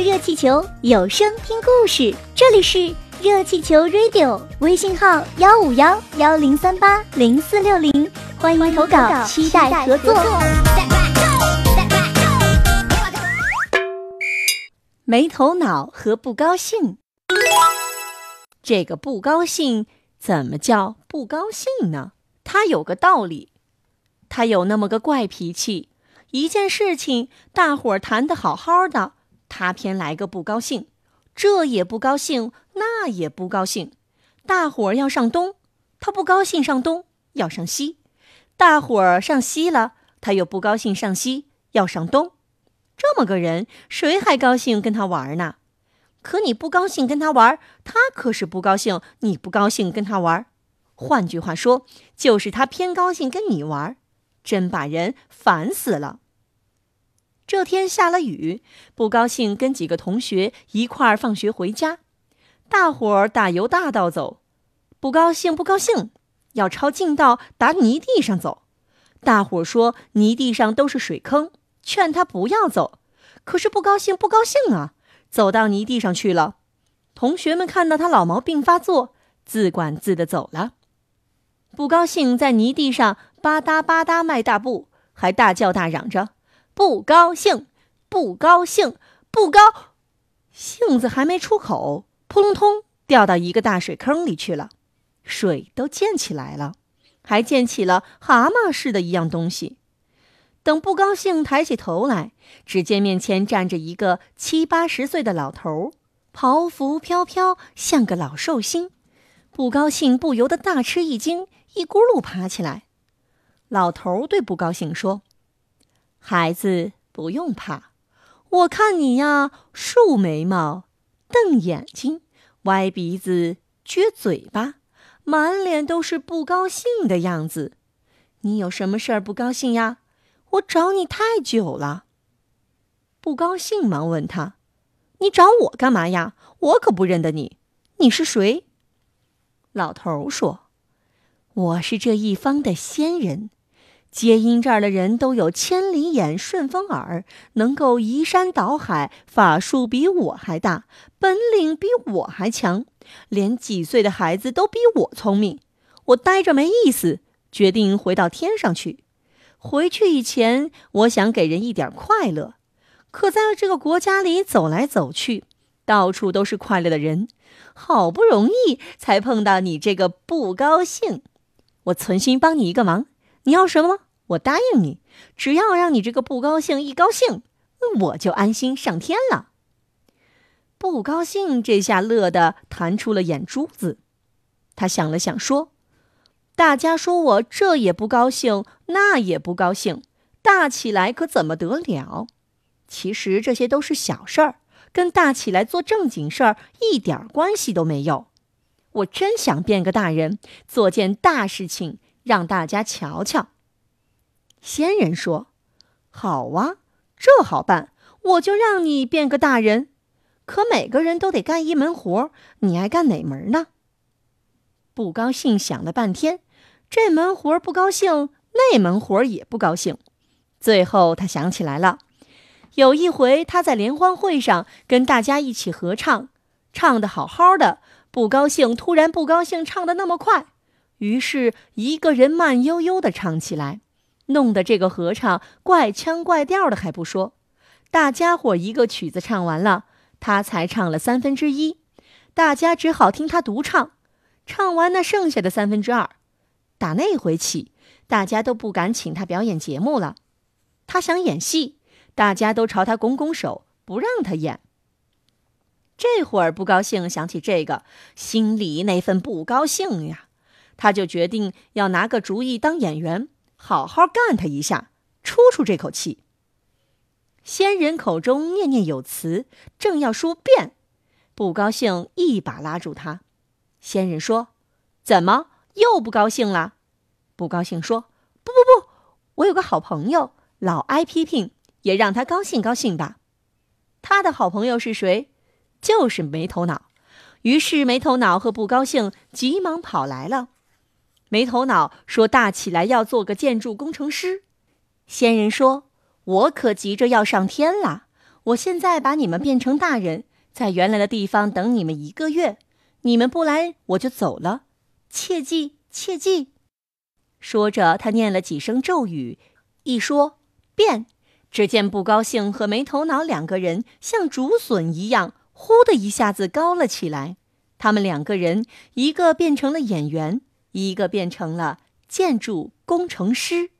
热气球，有声听故事。这里是热气球 Radio，微信号幺五幺幺零三八零四六零，欢迎投稿，期待合作。没头脑和不高兴，这个不高兴怎么叫不高兴呢？他有个道理，他有那么个怪脾气。一件事情，大伙儿谈的好好的，他偏来个不高兴，这也不高兴，那也不高兴。大伙儿要上东，他不高兴上东，要上西；大伙儿上西了，他又不高兴上西，要上东。这么个人，谁还高兴跟他玩呢？可你不高兴跟他玩，他可是不高兴你不高兴跟他玩。换句话说，就是他偏高兴跟你玩。真把人烦死了。这天下了雨，不高兴跟几个同学一块儿放学回家，大伙儿大由大道走，不高兴不高兴，要抄近道打泥地上走。大伙儿说泥地上都是水坑，劝他不要走，可是不高兴不高兴啊，走到泥地上去了。同学们看到他老毛病发作，自管自的走了。不高兴在泥地上。吧嗒吧嗒迈大步，还大叫大嚷着：“不高兴，不高兴，不高！”兴子还没出口，扑通通掉到一个大水坑里去了，水都溅起来了，还溅起了蛤蟆似的一样东西。等不高兴抬起头来，只见面前站着一个七八十岁的老头，袍服飘飘，像个老寿星。不高兴不由得大吃一惊，一咕噜爬起来。老头对不高兴说：“孩子不用怕，我看你呀，竖眉毛，瞪眼睛，歪鼻子，撅嘴巴，满脸都是不高兴的样子。你有什么事儿不高兴呀？我找你太久了。”不高兴忙问他：“你找我干嘛呀？我可不认得你，你是谁？”老头说：“我是这一方的仙人。”接阴这儿的人都有千里眼、顺风耳，能够移山倒海，法术比我还大，本领比我还强，连几岁的孩子都比我聪明。我待着没意思，决定回到天上去。回去以前，我想给人一点快乐，可在这个国家里走来走去，到处都是快乐的人，好不容易才碰到你这个不高兴。我存心帮你一个忙。你要什么？我答应你，只要让你这个不高兴一高兴，我就安心上天了。不高兴这下乐得弹出了眼珠子，他想了想说：“大家说我这也不高兴，那也不高兴，大起来可怎么得了？其实这些都是小事儿，跟大起来做正经事儿一点关系都没有。我真想变个大人，做件大事情。”让大家瞧瞧。仙人说：“好啊，这好办，我就让你变个大人。可每个人都得干一门活，你爱干哪门呢？”不高兴想了半天，这门活不高兴，那门活也不高兴。最后他想起来了，有一回他在联欢会上跟大家一起合唱，唱的好好的，不高兴，突然不高兴，唱的那么快。于是，一个人慢悠悠地唱起来，弄得这个合唱怪腔怪调的还不说，大家伙一个曲子唱完了，他才唱了三分之一，大家只好听他独唱，唱完那剩下的三分之二。打那回起，大家都不敢请他表演节目了。他想演戏，大家都朝他拱拱手，不让他演。这会儿不高兴，想起这个，心里那份不高兴呀。他就决定要拿个主意当演员，好好干他一下，出出这口气。仙人口中念念有词，正要说变，不高兴一把拉住他。仙人说：“怎么又不高兴了？”不高兴说：“不不不，我有个好朋友，老挨批评，也让他高兴高兴吧。”他的好朋友是谁？就是没头脑。于是没头脑和不高兴急忙跑来了。没头脑说：“大起来要做个建筑工程师。”仙人说：“我可急着要上天了，我现在把你们变成大人，在原来的地方等你们一个月。你们不来，我就走了。切记，切记！”说着，他念了几声咒语，一说变，只见不高兴和没头脑两个人像竹笋一样，呼的一下子高了起来。他们两个人，一个变成了演员，一个变成了建筑工程师。